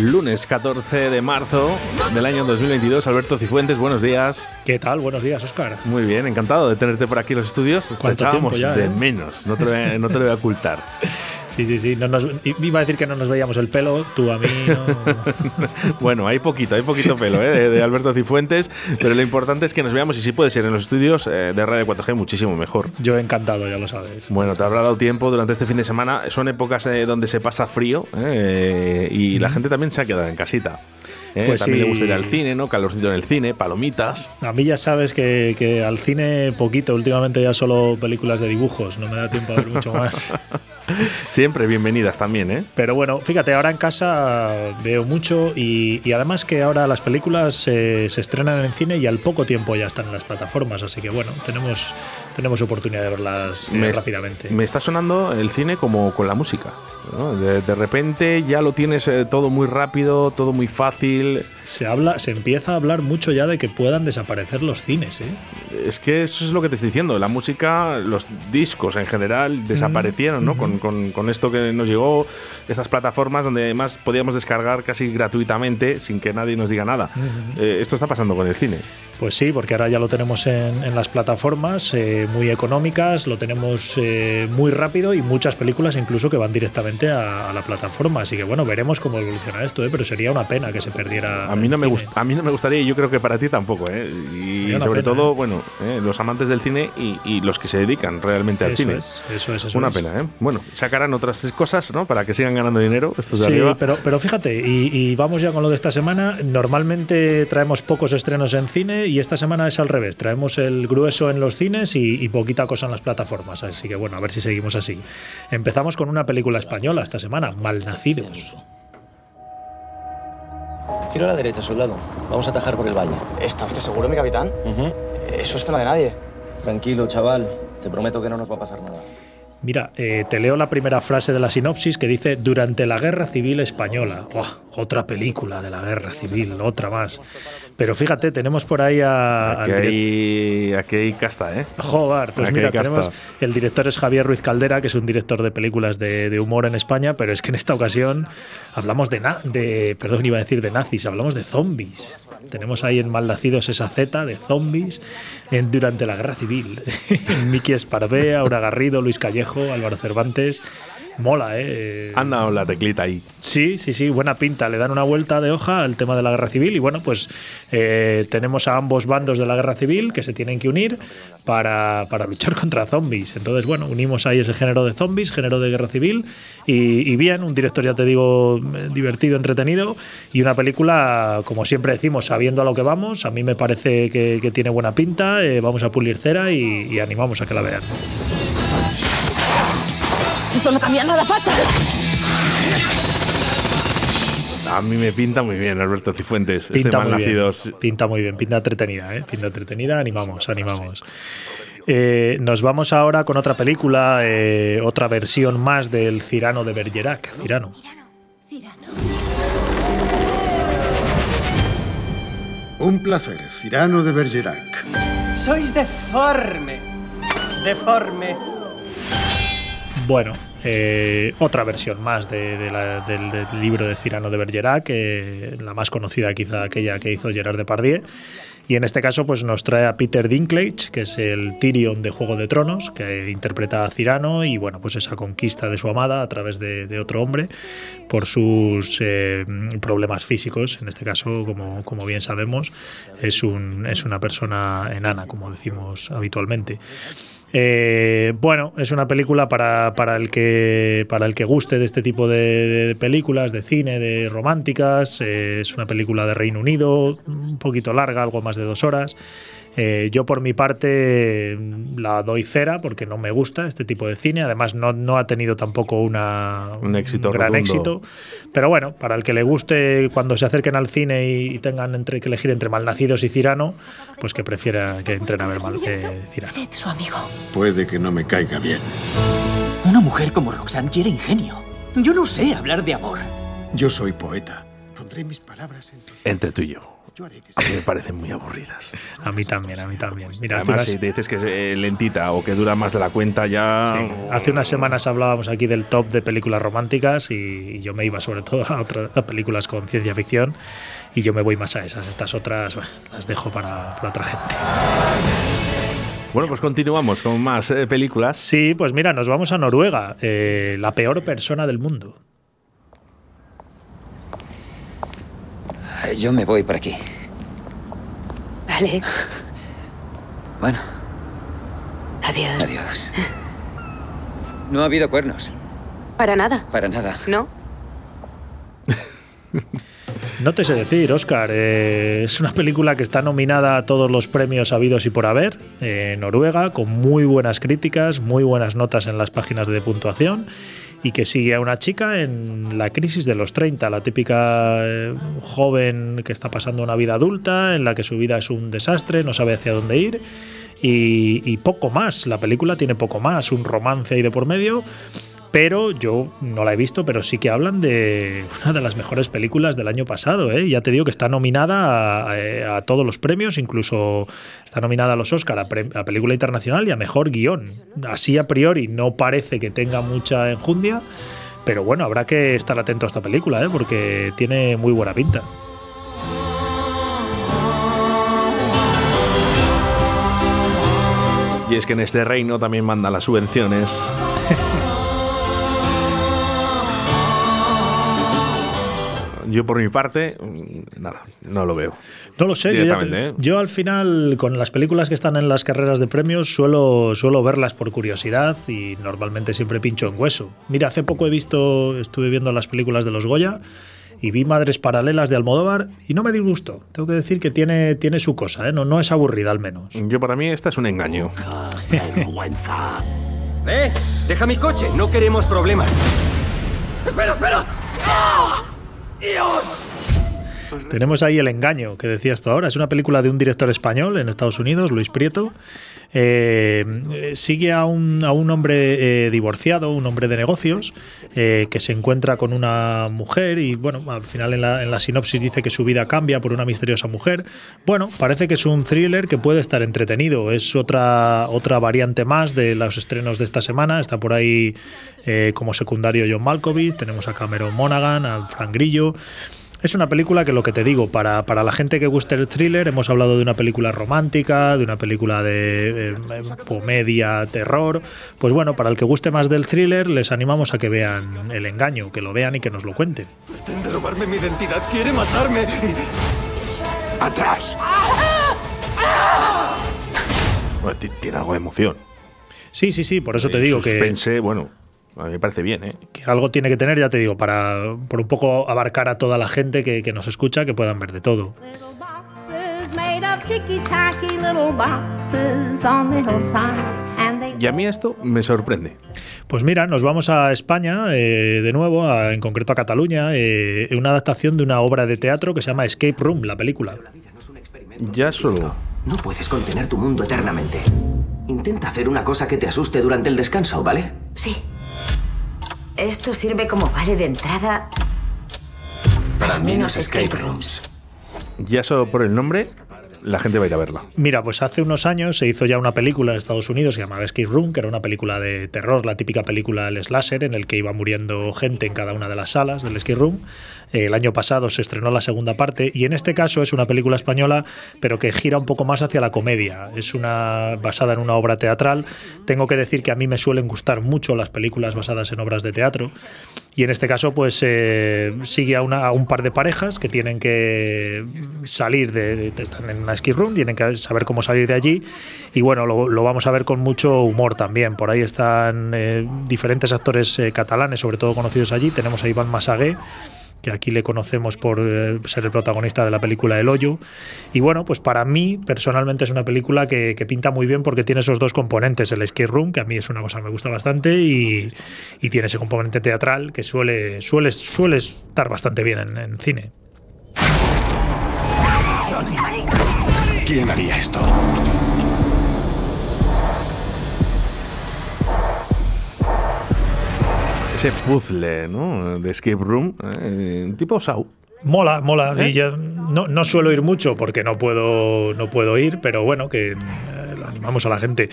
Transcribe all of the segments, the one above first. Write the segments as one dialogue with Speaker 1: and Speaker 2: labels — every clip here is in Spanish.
Speaker 1: Lunes 14 de marzo del año 2022. Alberto Cifuentes, buenos días.
Speaker 2: ¿Qué tal? Buenos días, Oscar.
Speaker 1: Muy bien, encantado de tenerte por aquí en los estudios. Te
Speaker 2: ¿Cuánto
Speaker 1: echábamos
Speaker 2: ya,
Speaker 1: de
Speaker 2: eh?
Speaker 1: menos, no te, lo no te lo voy a ocultar.
Speaker 2: Sí, sí, sí. No nos, iba a decir que no nos veíamos el pelo, tú a mí. No.
Speaker 1: Bueno, hay poquito, hay poquito pelo ¿eh? de, de Alberto Cifuentes, pero lo importante es que nos veamos y si puede ser en los estudios eh, de Radio 4G muchísimo mejor.
Speaker 2: Yo encantado, ya lo sabes.
Speaker 1: Bueno, te habrá dado tiempo durante este fin de semana. Son épocas eh, donde se pasa frío eh, y la gente también se ha quedado en casita. Eh,
Speaker 2: Pues
Speaker 1: también
Speaker 2: sí.
Speaker 1: le gusta ir al cine, ¿no? Calorcito en el cine, palomitas.
Speaker 2: A mí ya sabes que, que al cine poquito, últimamente ya solo películas de dibujos, no me da tiempo a ver mucho más.
Speaker 1: Siempre bienvenidas también, ¿eh?
Speaker 2: Pero bueno, fíjate, ahora en casa veo mucho y, y además que ahora las películas eh, se estrenan en cine y al poco tiempo ya están en las plataformas, así que bueno, tenemos, tenemos oportunidad de verlas eh,
Speaker 1: Me-
Speaker 2: rápidamente.
Speaker 1: Me está sonando el cine como con la música. ¿no? De, de repente ya lo tienes eh, todo muy rápido, todo muy fácil.
Speaker 2: Se habla, se empieza a hablar mucho ya de que puedan desaparecer los cines, ¿eh?
Speaker 1: Es que eso es lo que te estoy diciendo. La música, los discos en general desaparecieron, ¿no? Con, con- con esto que nos llegó, estas plataformas donde además podíamos descargar casi gratuitamente sin que nadie nos diga nada. Eh, esto está pasando con el cine.
Speaker 2: Pues sí, porque ahora ya lo tenemos en, en las plataformas eh, muy económicas, lo tenemos eh, muy rápido y muchas películas incluso que van directamente a, a la plataforma. Así que bueno, veremos cómo evoluciona esto, ¿eh? pero sería una pena que se perdiera.
Speaker 1: A mí no me gusta, a mí no me gustaría y yo creo que para ti tampoco, ¿eh? Y sobre
Speaker 2: pena,
Speaker 1: todo,
Speaker 2: ¿eh?
Speaker 1: bueno, eh, los amantes del cine y, y los que se dedican realmente al
Speaker 2: Eso
Speaker 1: cine.
Speaker 2: es, eso es, eso
Speaker 1: Una
Speaker 2: es.
Speaker 1: pena, ¿eh? Bueno, sacarán otras cosas, ¿no? Para que sigan ganando dinero estos de
Speaker 2: Sí,
Speaker 1: arriba.
Speaker 2: pero, pero fíjate, y, y vamos ya con lo de esta semana. Normalmente traemos pocos estrenos en cine y esta semana es al revés. Traemos el grueso en los cines y, y poquita cosa en las plataformas. Así que bueno, a ver si seguimos así. Empezamos con una película española esta semana, Malnacidos.
Speaker 3: Gira a la derecha, soldado. Vamos a atajar por el valle.
Speaker 4: ¿Está usted seguro, mi capitán? Eso es zona de nadie.
Speaker 3: Tranquilo, chaval. Te prometo que no nos va a pasar nada.
Speaker 2: Mira, eh, te leo la primera frase de la sinopsis que dice Durante la Guerra Civil Española. Otra película de la Guerra Civil, otra más. Pero fíjate, tenemos por ahí a...
Speaker 1: Aquí hay, aquí hay casta, ¿eh?
Speaker 2: Joder, pues
Speaker 1: Aquí
Speaker 2: mira, tenemos. El director es Javier Ruiz Caldera, que es un director de películas de, de humor en España, pero es que en esta ocasión hablamos de, na- de. Perdón, iba a decir de nazis, hablamos de zombies. Tenemos ahí en Malnacidos esa Z de zombies en- durante la guerra civil. Miki Esparvé, Aura Garrido, Luis Callejo, Álvaro Cervantes. Mola, ¿eh?
Speaker 1: Han dado la teclita ahí.
Speaker 2: Sí, sí, sí, buena pinta. Le dan una vuelta de hoja al tema de la guerra civil y bueno, pues eh, tenemos a ambos bandos de la guerra civil que se tienen que unir para, para luchar contra zombies. Entonces, bueno, unimos ahí ese género de zombies, género de guerra civil y, y bien, un director, ya te digo, eh, divertido, entretenido y una película, como siempre decimos, sabiendo a lo que vamos. A mí me parece que, que tiene buena pinta, eh, vamos a pulir cera y, y animamos a que la vean.
Speaker 5: Esto no cambia nada, facha.
Speaker 1: A mí me pinta muy bien, Alberto Cifuentes. este
Speaker 2: Pinta muy
Speaker 1: Malnacidos.
Speaker 2: bien. Pinta muy bien, pinta entretenida, ¿eh? Pinta entretenida, animamos, animamos. Eh, nos vamos ahora con otra película, eh, otra versión más del Cirano de Bergerac. Cirano.
Speaker 6: Un placer, Cirano de Bergerac.
Speaker 7: Sois deforme. Deforme.
Speaker 2: Bueno, eh, otra versión más del, libro de Cirano de Bergerac, eh, la más conocida quizá aquella que hizo Gerard Depardieu. Y en este caso pues nos trae a Peter Dinklage, que es el Tyrion de Juego de Tronos, que interpreta a Cirano y bueno, pues esa conquista de su amada a través de, otro hombre por sus eh, problemas físicos. En este caso, como, bien sabemos, es una persona enana, como decimos habitualmente. Eh, bueno, es una película para, para, el que, para el que guste de este tipo de, de películas, de cine, de románticas. Eh, es una película de Reino Unido, un poquito larga, algo más de dos horas. Eh, yo por mi parte la doy cera porque no me gusta este tipo de cine. Además no, no ha tenido tampoco una,
Speaker 1: Un éxito
Speaker 2: gran
Speaker 1: rotundo.
Speaker 2: éxito. Pero bueno, para el que le guste cuando se acerquen al cine y, y tengan entre, que elegir entre Malnacidos y Cirano, pues que prefiera que entren a ver mal, eh, Cirano.
Speaker 5: Sed su amigo.
Speaker 6: Puede que no me caiga bien.
Speaker 8: Una mujer como Roxanne quiere ingenio. Yo no sé hablar de amor.
Speaker 6: Yo soy poeta. Pondré mis palabras en tu...
Speaker 1: Entre tú y yo.
Speaker 6: Yo haré que
Speaker 1: A mí me parecen muy aburridas.
Speaker 2: A mí también, a mí también. Mira,
Speaker 1: Además,
Speaker 2: unas-
Speaker 1: si te dices que es eh, lentita o que dura más de la cuenta, ya.
Speaker 2: Sí. Hace unas semanas hablábamos aquí del top de películas románticas y, y yo me iba sobre todo a otras a películas con ciencia ficción y yo me voy más a esas. Estas otras bueno, las dejo para, para otra gente.
Speaker 1: Bueno, pues continuamos con más eh, películas.
Speaker 2: Sí, pues mira, nos vamos a Noruega, eh, la peor persona del mundo.
Speaker 8: Yo me voy por aquí.
Speaker 5: Vale.
Speaker 8: Bueno,
Speaker 5: Adiós.
Speaker 8: adiós. No ha habido cuernos,
Speaker 5: Para nada.
Speaker 8: para nada.
Speaker 5: ¿No?
Speaker 2: No te sé decir, Oscar. eh, es una película que está nominada a todos los premios habidos y por haber eh, en Noruega, con muy buenas críticas, muy buenas notas en las páginas de puntuación y que sigue a una chica en la crisis de los 30, la típica eh, joven que está pasando una vida adulta, en la que su vida es un desastre, no sabe hacia dónde ir. Y, y poco más, la película tiene poco más, un romance ahí de por medio, pero yo no la he visto, pero sí que hablan de una de las mejores películas del año pasado. ¿eh? Ya te digo que está nominada a, a todos los premios, incluso está nominada a los Oscar a, pre- a película internacional y a mejor guion. Así a priori no parece que tenga mucha enjundia, pero bueno, habrá que estar atento a esta película, ¿eh? porque tiene muy buena pinta.
Speaker 1: Y es que en este reino también mandan las subvenciones. Yo por mi parte, mm, nada, no lo veo.
Speaker 2: No lo sé, yo, te-
Speaker 1: ¿eh?
Speaker 2: yo al final con las películas que están en las carreras de premios suelo, suelo verlas por curiosidad y normalmente siempre pincho en hueso. Mira, hace poco he visto, estuve viendo las películas de los Goya y vi Madres Paralelas de Almodóvar y no me disgustó. Tengo que decir que tiene, tiene su cosa, ¿eh? no, no es aburrida al menos.
Speaker 1: Yo para mí esta es un engaño.
Speaker 7: ¡Eh! ¡Deja mi coche! No queremos problemas. ¡Espera, espera! ¡Ah! ¡Dios!
Speaker 2: Tenemos ahí El Engaño, que decías tú ahora. Es una película de un director español en Estados Unidos, Luis Prieto. Eh, eh, sigue a un, a un hombre eh, divorciado, un hombre de negocios, eh, que se encuentra con una mujer y, bueno, al final en la, en la sinopsis dice que su vida cambia por una misteriosa mujer. Bueno, parece que es un thriller que puede estar entretenido. Es otra, otra variante más de los estrenos de esta semana. Está por ahí como secundario John Malkovich, tenemos a Cameron Monaghan, a Frank Grillo. Es una película que lo que te digo, para, para la gente que guste el thriller, hemos hablado de una película romántica, de una película de eh, eh, comedia, terror. Pues bueno, para el que guste más del thriller, les animamos a que vean El Engaño, que lo vean y que nos lo cuenten.
Speaker 7: Pretende robarme mi identidad, quiere matarme.
Speaker 6: ¡Atrás!
Speaker 1: Tiene algo de emoción.
Speaker 2: Sí, sí, sí, por eso te
Speaker 1: Eh,
Speaker 2: digo que,
Speaker 1: Suspense, bueno, a mí me parece bien, ¿eh?
Speaker 2: que algo tiene que tener, ya te digo, para por un poco abarcar a toda la gente que, que nos escucha, que puedan ver de todo.
Speaker 1: Y a mí esto me sorprende.
Speaker 2: Pues mira, nos vamos a España eh, de nuevo, a- en concreto a Cataluña, eh, una adaptación de una obra de teatro que se llama Escape Room, la película.
Speaker 1: Ya solo.
Speaker 8: No puedes contener tu mundo eternamente. Intenta hacer una cosa que te asuste durante el descanso, ¿vale?
Speaker 9: Sí. Esto sirve como vale de entrada
Speaker 8: Para
Speaker 9: menos escape rooms.
Speaker 1: Ya solo por el nombre, la gente va a ir a verla.
Speaker 2: Mira, pues hace unos años se hizo ya una película en Estados Unidos que se llamaba Escape Room, que era una película de terror, la típica película del slasher, en el que iba muriendo gente en cada una de las salas del Escape Room. El año pasado se estrenó la segunda parte y en este caso es una película española, pero que gira un poco más hacia la comedia. Es una basada en una obra teatral. Tengo que decir que a mí me suelen gustar mucho las películas basadas en obras de teatro. Y en este caso, pues eh, sigue a, un par de parejas que tienen que salir de, de- están en una ski room, tienen que saber cómo salir de allí. Y bueno, lo, lo vamos a ver con mucho humor también. Por ahí están eh, diferentes actores eh, catalanes, sobre todo conocidos allí. Tenemos a Iván Masagué, que aquí le conocemos por eh, ser el protagonista de la película El Hoyo. Y bueno, pues para mí personalmente es una película que, que pinta muy bien porque tiene esos dos componentes, el escape room, que a mí es una cosa que me gusta bastante, y, y tiene ese componente teatral que suele estar bastante bien en, en cine.
Speaker 10: ¿Quién haría esto?
Speaker 1: Ese puzzle, ¿no? De escape room, eh, tipo Sau.
Speaker 2: Mola, mola.
Speaker 1: ¿Eh?
Speaker 2: Y yo no, no suelo ir mucho porque no puedo, no puedo ir, pero bueno, que eh, animamos a la gente.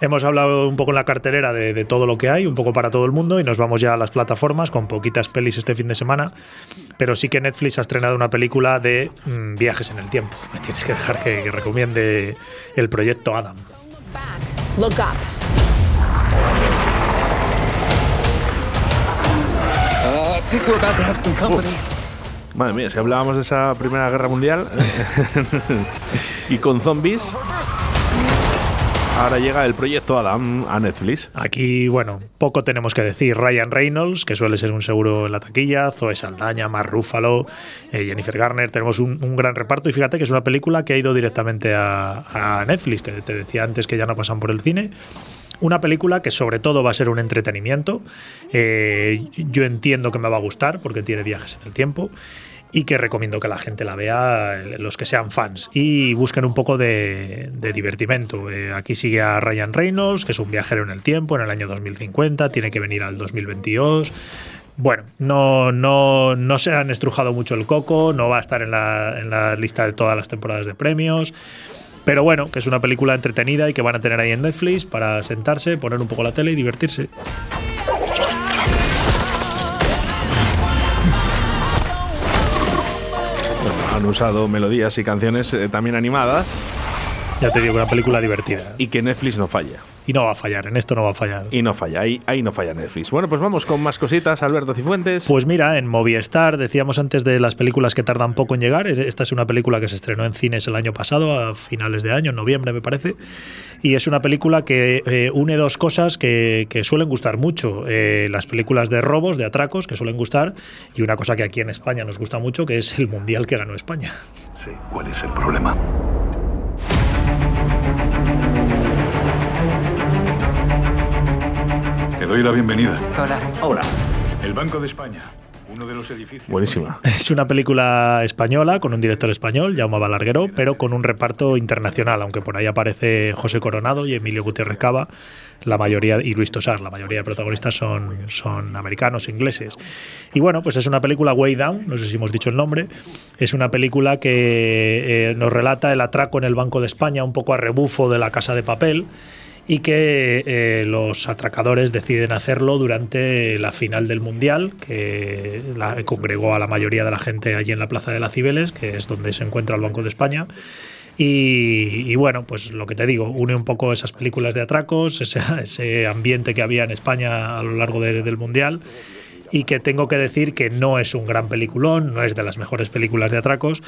Speaker 2: Hemos hablado un poco en la cartelera de, de, todo lo que hay, un poco para todo el mundo, y nos vamos ya a las plataformas con poquitas pelis este fin de semana. Pero sí que Netflix ha estrenado una película de mmm, viajes en el tiempo. Me tienes que dejar que, que recomiende el proyecto Adam.
Speaker 11: Look up.
Speaker 7: Think we're about to have some company.
Speaker 1: Madre mía, si hablábamos de esa Primera Guerra Mundial y con zombies, ahora llega el proyecto Adam a Netflix.
Speaker 2: Aquí, bueno, poco tenemos que decir. Ryan Reynolds, que suele ser un seguro en la taquilla, Zoe Saldaña, Mark Ruffalo, eh, Jennifer Garner. Tenemos un, un, gran reparto y fíjate que es una película que ha ido directamente a, a Netflix, que te decía antes que ya no pasan por el cine. Una película que sobre todo va a ser un entretenimiento. Eh, yo entiendo que me va a gustar porque tiene viajes en el tiempo y que recomiendo que la gente la vea, los que sean fans, y busquen un poco de, de divertimento. Eh, aquí sigue a Ryan Reynolds, que es un viajero en el tiempo, en el año 2050, tiene que venir al 2022. Bueno, no, no, no se han estrujado mucho el coco, no va a estar en la, en la lista de todas las temporadas de premios. Pero bueno, que es una película entretenida y que van a tener ahí en Netflix para sentarse, poner un poco la tele y divertirse.
Speaker 1: Han usado melodías y canciones eh, también animadas.
Speaker 2: Ya te digo, una película divertida.
Speaker 1: Y que Netflix no falla.
Speaker 2: Y no va a fallar, en esto no va a fallar.
Speaker 1: Y no falla, ahí, ahí no falla Netflix. Bueno, pues vamos con más cositas, Alberto Cifuentes.
Speaker 2: Pues mira, en Movistar, decíamos antes de las películas que tardan poco en llegar. Esta es una película que se estrenó en cines el año pasado, a finales de año, en noviembre me parece. Y es una película que eh, une dos cosas que, que suelen gustar mucho. Eh, las películas de robos, de atracos, que suelen gustar, y una cosa que aquí en España nos gusta mucho, que es el Mundial que ganó España.
Speaker 10: Sí, ¿cuál es el problema? Doy la bienvenida.
Speaker 9: Hola.
Speaker 10: Hola. El Banco de España. Uno de los edificios.
Speaker 1: Buenísima.
Speaker 2: Es una película española con un director español, Jaume Balarguero, pero con un reparto internacional, aunque por ahí aparece José Coronado y Emilio Gutiérrez Cava, la mayoría y Luis Tosar, la mayoría de protagonistas son, son americanos, ingleses. Y bueno, pues es una película Way Down, no sé si hemos dicho el nombre, es una película que eh, nos relata el atraco en el Banco de España, un poco a rebufo de la Casa de Papel y que eh, los atracadores deciden hacerlo durante la final del Mundial, que la, congregó a la mayoría de la gente allí en la Plaza de las Cibeles, que es donde se encuentra el Banco de España. Y, y, bueno, pues lo que te digo, une un poco esas películas de atracos, ese, ese ambiente que había en España a lo largo de, del Mundial y que tengo que decir que no es un gran peliculón, no es de las mejores películas de atracos,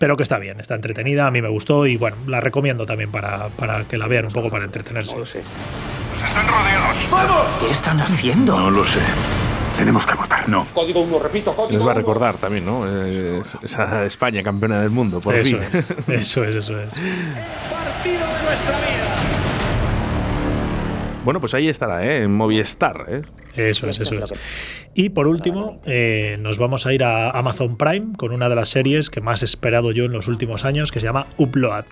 Speaker 2: pero que está bien, está entretenida, a mí me gustó y bueno, la recomiendo también para, para que la vean un poco para entretenerse.
Speaker 10: Nos están rodeados.
Speaker 8: ¡Vamos! ¿Qué están haciendo?
Speaker 10: No lo sé. Tenemos que votar, no.
Speaker 7: Código 1, repito, código
Speaker 1: Les va a recordar también, ¿no? Eh, esa España campeona del mundo, por
Speaker 2: eso
Speaker 1: fin.
Speaker 2: Es, eso es, eso es.
Speaker 7: Partido de nuestra vida.
Speaker 1: Bueno, pues ahí estará, ¿eh? En Movistar, ¿eh?
Speaker 2: Eso es, eso es. Y por último, eh, nos vamos a ir a Amazon Prime con una de las series que más he esperado yo en los últimos años, que se llama Upload.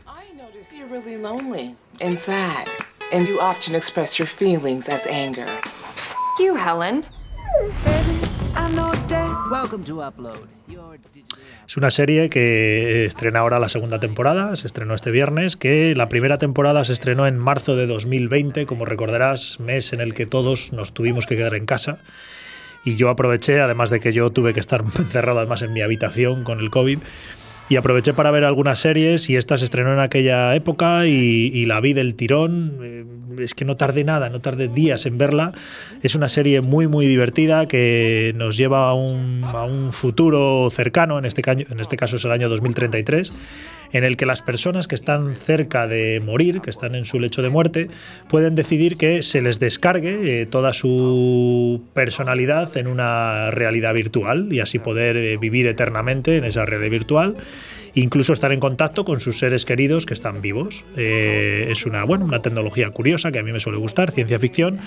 Speaker 12: You're really lonely and sad, and you often express your feelings as anger.
Speaker 5: F you, Helen.
Speaker 13: Welcome to Upload.
Speaker 2: Es una serie que estrena ahora la segunda temporada, se estrenó este viernes, que la primera temporada se estrenó en marzo de 2020, como recordarás, mes en el que todos nos tuvimos que quedar en casa. Y yo aproveché, además de que yo tuve que estar encerrado además en mi habitación con el COVID, y aproveché para ver algunas series y esta se estrenó en aquella época y, y la vi del tirón. Eh, es que no tardé nada, no tardé días en verla. Es una serie muy, muy divertida que nos lleva a un, a un futuro cercano, en este, en este caso es el año 2033, en el que las personas que están cerca de morir, que están en su lecho de muerte, pueden decidir que se les descargue eh, toda su personalidad en una realidad virtual y así poder eh, vivir eternamente en esa realidad virtual incluso estar en contacto con sus seres queridos que están vivos. Eh, es una, bueno, una tecnología curiosa que a mí me suele gustar, ciencia ficción,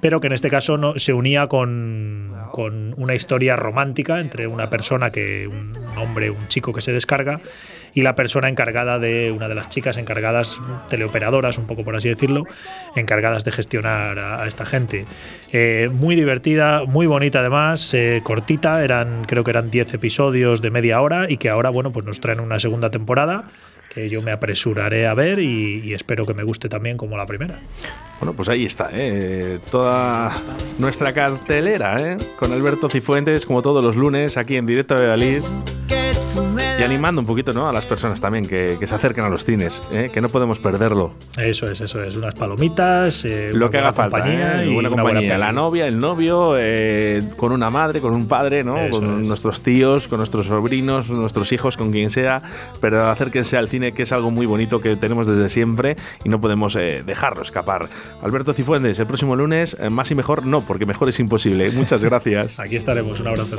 Speaker 2: pero que en este caso no, se unía con, con una historia romántica entre una persona que, un hombre, un chico que se descarga y la persona encargada de una de las chicas encargadas, teleoperadoras, un poco por así decirlo, encargadas de gestionar a, esta gente. Eh, muy divertida, muy bonita además, eh, cortita, eran creo que eran 10 episodios de media hora y que ahora bueno pues nos traen una segunda temporada que yo me apresuraré a ver y, y espero que me guste también como la primera.
Speaker 1: Bueno, pues ahí está, ¿eh? toda nuestra cartelera, ¿eh? con Alberto Cifuentes, como todos los lunes, aquí en Directo de Valid. Y animando un poquito ¿no? a las personas también que, que se acerquen a los cines, ¿eh? que no podemos perderlo.
Speaker 2: Eso es, eso es, unas palomitas, eh,
Speaker 1: Lo
Speaker 2: una
Speaker 1: que haga falta, ¿eh?
Speaker 2: y
Speaker 1: buena
Speaker 2: una
Speaker 1: compañía. la novia, el novio, eh, con una madre, con un padre, ¿no?
Speaker 2: Eso
Speaker 1: con
Speaker 2: es.
Speaker 1: nuestros tíos, con nuestros sobrinos, nuestros hijos, con quien sea. Pero acérquense al cine, que es algo muy bonito que tenemos desde siempre y no podemos eh, dejarlo escapar. Alberto Cifuentes, el próximo lunes, eh, más y mejor, no, porque mejor es imposible. Muchas gracias.
Speaker 2: Aquí estaremos, un abrazo.